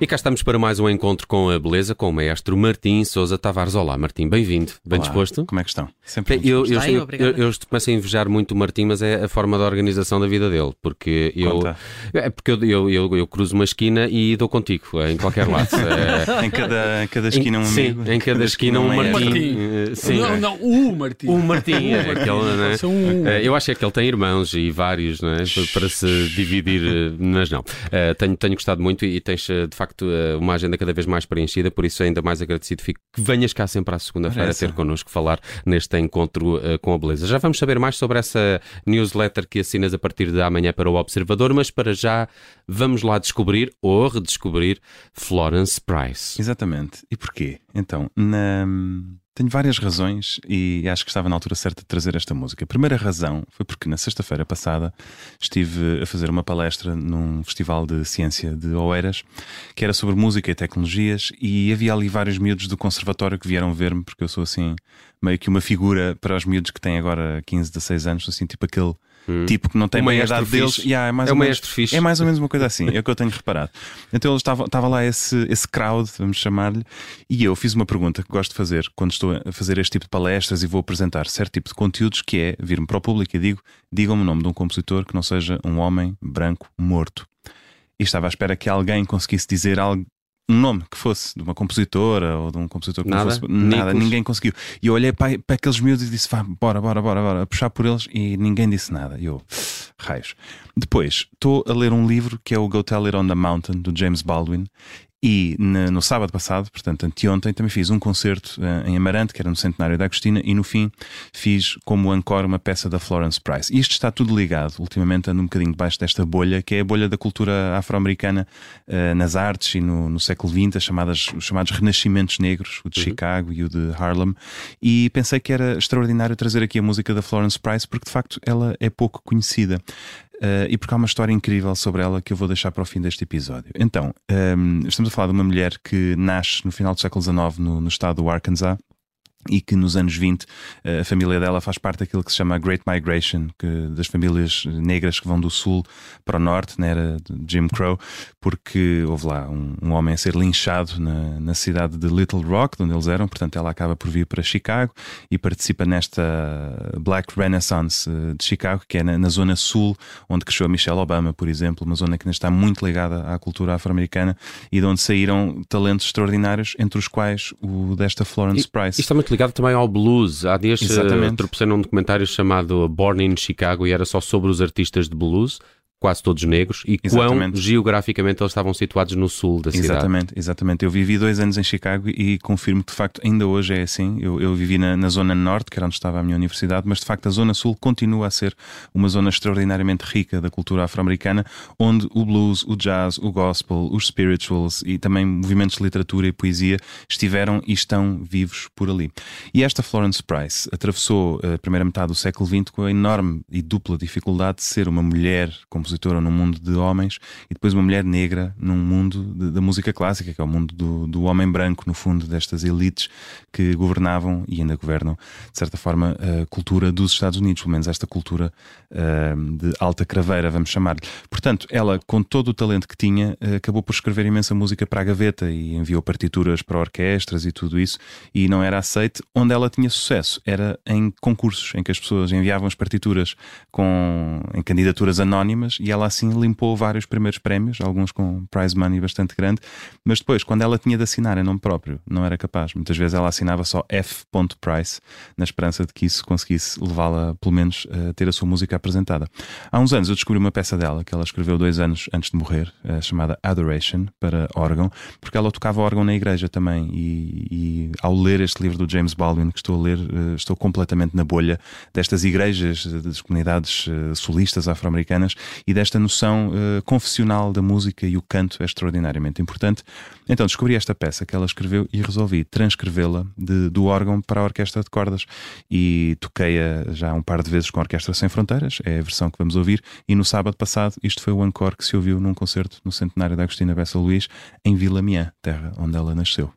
E cá estamos para mais um encontro com a beleza com o maestro Martim Sousa Tavares. Olá, Martim, bem-vindo. Bem disposto? Como é que estão? Sempre Bem, eu, eu, eu, eu, eu começo a invejar muito o Martim, mas é a forma da organização da vida dele. Porque eu, Conta. é porque eu, eu, eu, eu cruzo uma esquina e dou contigo, em qualquer lado. É, em, cada, em cada esquina um sim, amigo. em cada esquina um. Martim. Martim. Eh, Sim, não, não, o Martim. O Martim, é aquele, né? Eu acho é que ele tem irmãos e vários, não é? Para se dividir, eh, mas não. Tenho, tenho gostado muito e tens, de facto, eh, uma agenda cada vez mais preenchida, por isso ainda mais agradecido fico que venhas cá sempre à segunda-feira ter connosco falar neste encontro eh, com a beleza. Já vamos saber mais sobre essa newsletter que assinas a partir de amanhã para o Observador, mas para já vamos lá descobrir ou redescobrir Florence Price. Exatamente. E porquê? Então, na- tenho várias razões e acho que estava na altura certa de trazer esta música. A primeira razão foi porque na sexta-feira passada estive a fazer uma palestra num festival de ciência de Oeiras que era sobre música e tecnologias e havia ali vários miúdos do conservatório que vieram ver-me porque eu sou assim meio que uma figura para os miúdos que têm agora 15, 16 anos, assim tipo aquele tipo que não tem O bem a maestro idade deles. Yeah, é mais É ou o menos-. É mais ou menos uma coisa assim, é o que eu tenho reparado. Então ele estava, estava lá esse, esse crowd, vamos chamar-lhe, e eu fiz uma pergunta que gosto de fazer quando estou a fazer este tipo de palestras e vou apresentar certo tipo de conteúdos, que é vir-me para o público e digo: digam-me o nome de um compositor que não seja um homem branco morto. E estava à espera que alguém conseguisse dizer algo. Um nome que fosse de uma compositora ou de um compositor que Nada? não fosse. Nada, ninguém conseguiu. E eu olhei para, para aqueles miúdos e disse: vá, bora, bora, bora, bora, a puxar por eles e ninguém disse nada. E eu, raios. Depois, estou a ler um livro que é o Go Tell It on the Mountain, do James Baldwin. E na- no sábado passado, portanto anteontem, também fiz um concerto eh, em Amarante, que era no centenário da Agostina, e no fim fiz como encore uma peça da Florence Price. E isto está tudo ligado, ultimamente ando um bocadinho debaixo desta bolha, que é a bolha da cultura afro-americana eh, nas artes e no, no século XX, as chamadas, os chamados renascimentos negros, o de Chicago e o de Harlem. E pensei que era extraordinário trazer aqui a música da Florence Price, porque de facto ela é pouco conhecida. Uh, e porque há uma história incrível sobre ela que eu vou deixar para o fim deste episódio. Então, um, estamos a falar de uma mulher que nasce no final do século XIX no, no estado do Arkansas. E que nos anos 20 uh, a família dela faz parte daquilo que se chama a Great Migration, que, das famílias negras que vão do sul para o norte, na era de Jim Crow, porque houve lá um, um homem a ser linchado na, na cidade de Little Rock, de onde eles eram, portanto ela acaba por vir para Chicago e participa nesta Black Renaissance uh, de Chicago, que é na, na zona sul, onde cresceu a Michelle Obama, por exemplo, uma zona que ainda está muito ligada à cultura afro-americana e de onde saíram talentos extraordinários, entre os quais o desta Florence Price. Isto está muito ligado também ao blues. Há dias uh, tropecei num documentário chamado Born in Chicago e era só sobre os artistas de blues, quase todos negros, e quão Exatamente. geograficamente eles estavam situados no sul da cidade. Exatamente, exatamente. Eu vivi dois anos em Chicago e confirmo que de facto ainda hoje é assim. Eu, eu vivi na, na zona norte, que era onde estava a minha universidade, mas de facto a zona sul continua a ser uma zona extraordinariamente rica da cultura afro-americana, onde o blues, o jazz, o gospel, os spirituals e também movimentos de literatura e poesia estiveram e estão vivos por ali. E esta Florence Price atravessou a primeira metade do século XX com a enorme e dupla dificuldade de ser uma mulher compositora num mundo de homens e depois uma mulher negra num mundo de- da música clássica, que é o mundo do, do homem branco, no fundo, destas elites que governavam e ainda governam, de certa forma, a cultura dos Estados Unidos, pelo menos esta cultura ah, de alta craveira, vamos chamar-lhe. Portanto, ela, com todo o talento que tinha, ah, acabou por escrever imensa música para a gaveta e enviou partituras para orquestras e tudo isso, e não era aceite. Onde ela tinha sucesso era em concursos, em que as pessoas enviavam as partituras com, em candidaturas anónimas e ela assim limpou vários primeiros prémios, alguns com prize money bastante grande, mas depois, quando ela tinha de assinar em nome próprio, não era capaz. Muitas vezes ela assinava só F. Price, na esperança de que isso conseguisse levá-la, pelo menos, a ter a sua música apresentada. Há uns anos eu descobri uma peça dela que ela escreveu dois anos antes de morrer, eh, chamada Adoration, para órgão, porque ela tocava órgão na igreja também. E, e ao ler este livro do James Baldwin, que estou a ler, eh, estou completamente na bolha destas igrejas, eh, das comunidades solistas afro-americanas e desta noção eh, confessional da música e o canto é extraordinariamente importante. Então descobri esta peça que ela escreveu e resolvi transcrevê-la do órgão para a orquestra de cordas e toquei-a já um par de vezes com a Orquestra Sem Fronteiras, é a versão que vamos ouvir, e no sábado passado isto foi o encore que se ouviu num concerto no centenário da Agostina Bessa Luís em Vila Miã, terra onde ela nasceu.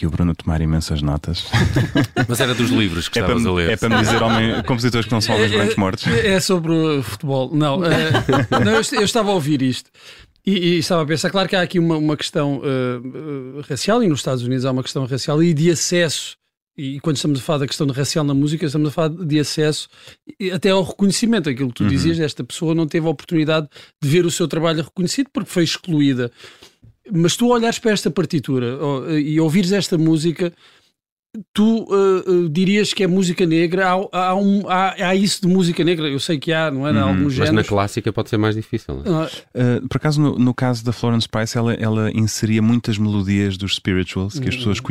Aqui o Bruno tomar imensas notas. Mas era dos livros que é estavas para, a ler. É para me dizer homem, compositores que não são homens brancos mortos. É, é sobre futebol. Não, é, não eu, eu, estava a ouvir isto. E, e, estava a pensar, claro que há aqui uma, uma questão uh, racial, e nos Estados Unidos há uma questão racial e de acesso e quando estamos a falar da questão racial na música, estamos a falar de acesso até ao reconhecimento. Aquilo que tu uhum. dizias, esta pessoa não teve a oportunidade de ver o seu trabalho reconhecido porque foi excluída. Mas tu olhares para esta partitura e ouvires esta música, tu uh, uh, dirias que é música negra? Há, há, um, há, há, isso de música negra? Eu sei que há, não é? Uhum, alguns mas na clássica pode ser mais difícil. Uh, por acaso, no, no, caso da Florence Price, ela, ela inseria muitas melodias dos spirituals que as pessoas uhum.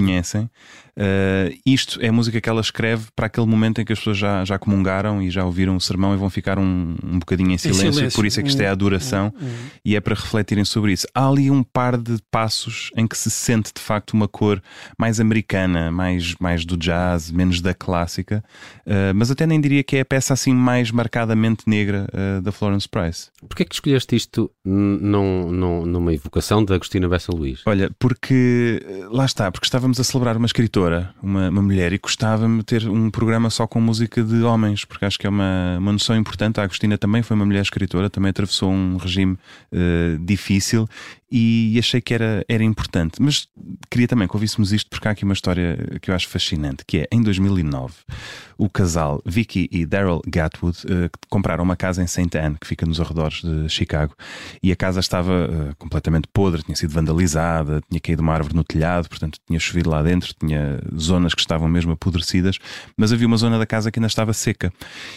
Conhecem. isto é música que ela escreve para aquele momento em que as pessoas já, já comungaram e já ouviram o sermão e vão ficar um, um bocadinho em silêncio, em silêncio. Por isso é que isto é a adoração uhum. e é para refletirem sobre isso. Há ali um par de passos em que se sente de facto uma cor mais americana, mais mais, do jazz, menos da clássica, uh, mas até nem diria que é a peça assim mais marcadamente negra uh, da Florence Price. Porquê é que escolheste isto num, num, numa evocação da Agostina Bessa Luís? Olha, porque lá está, porque estávamos a celebrar uma escritora, uma, uma mulher, e gostava-me ter um programa só com música de homens, porque acho que é uma, uma noção importante. A Agostina também foi uma mulher escritora, também atravessou um regime uh, difícil e achei que era, era importante. Mas queria também que ouvíssemos isto, porque há aqui uma história que eu acho fascinante, que é em 2009 o casal Vicky e Daryl Gatwood uh, compraram uma casa em St. Anne, que fica nos arredores de Chicago, e a casa estava uh, completamente podre, tinha sido vandalizada, tinha caído uma árvore no telhado, portanto tinha chovido lá dentro, tinha zonas que estavam mesmo apodrecidas, mas havia uma zona da casa que ainda estava seca.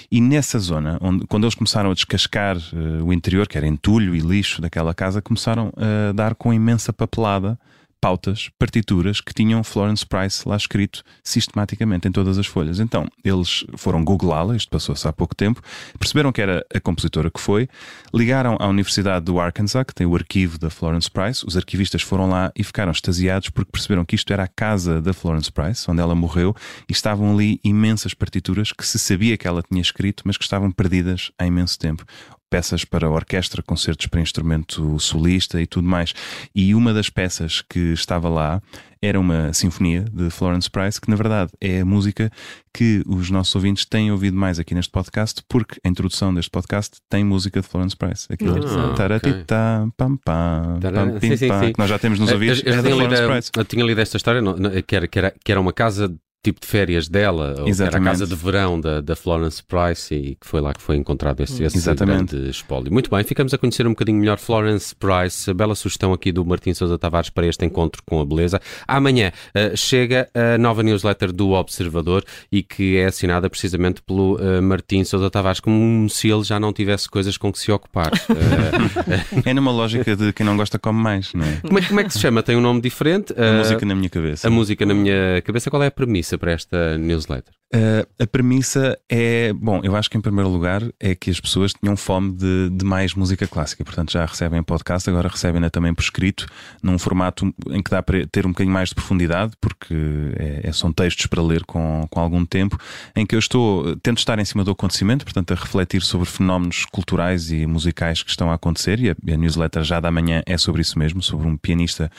E nessa zona, onde, quando eles começaram a descascar uh, o interior, que era entulho e lixo daquela casa, começaram a dar com imensa papelada pautas, partituras que tinham Florence Price lá escrito sistematicamente em todas as folhas. Então, eles foram googlá-la, isto passou-se há pouco tempo, perceberam que era a compositora que foi, ligaram à Universidade do Arkansas, que tem o arquivo da Florence Price, os arquivistas foram lá e ficaram extasiados porque perceberam que isto era a casa da Florence Price, onde ela morreu, e estavam ali imensas partituras que se sabia que ela tinha escrito, mas que estavam perdidas há imenso tempo peças para orquestra, concertos para instrumento solista e tudo mais. E uma das peças que estava lá era uma sinfonia de Florence Price, que na verdade é a música que os nossos ouvintes têm ouvido mais aqui neste podcast, porque a introdução deste podcast tem música de Florence Price. Aquilo ah, taratita, okay. pam pam, pam, pim, que nós já temos nos ouvidos. Eu, eu, é tinha, lido, eu tinha lido esta história, que, era, que, era, que era uma casa tipo de férias dela, ou era a casa de verão da, da Florence Price e que foi lá que foi encontrado esse, esse grande espólio. Muito bem, ficamos a conhecer um bocadinho melhor Florence Price. Bela sugestão aqui do Martim Sousa Tavares para este encontro com a beleza. Amanhã uh, chega a nova newsletter do Observador e que é assinada precisamente pelo uh, Martim Sousa Tavares, como se ele já não tivesse coisas com que se ocupar. Uh, é numa lógica de quem não gosta come mais, não é? Como é, como é que se chama? Tem um nome diferente? A música na minha cabeça. A música na minha cabeça. Qual é a premissa? Para esta newsletter? Uh, a premissa é, bom, eu acho que em primeiro lugar é que as pessoas tinham fome de, de mais música clássica, portanto já recebem podcast, agora recebem-na também por escrito, num formato em que dá para ter um bocadinho mais de profundidade, porque é, é, são textos para ler com, com algum tempo, em que eu estou, tento estar em cima do acontecimento, portanto a refletir sobre fenómenos culturais e musicais que estão a acontecer, e a, a newsletter já da manhã é sobre isso mesmo, sobre um pianista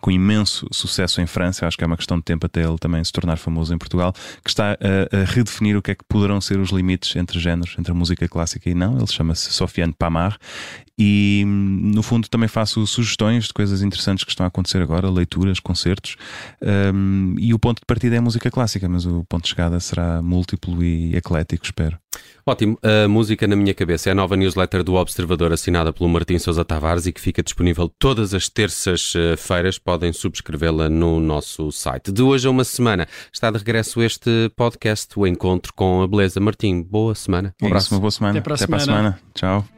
com imenso sucesso em França, acho que é uma questão de tempo até ele também se tornar famoso em Portugal, que está a, a redefinir o que é que poderão ser os limites entre géneros, entre a música clássica e não. Ele chama-se Sofiane Pamar e, no fundo, também faço sugestões de coisas interessantes que estão a acontecer agora, leituras, concertos. Um, e o ponto de partida é a música clássica, mas o ponto de chegada será múltiplo e eclético, espero. Ótimo. A música na minha cabeça é a nova newsletter do Observador assinada pelo Martim Sousa Tavares e que fica disponível todas as terças-feiras. Podem subscrevê-la no nosso site. De hoje a uma semana está de regresso este podcast, o Encontro com a Beleza. Martim, boa semana. Um abraço. uma boa semana. Até para a Até semana. Para a semana. Tchau.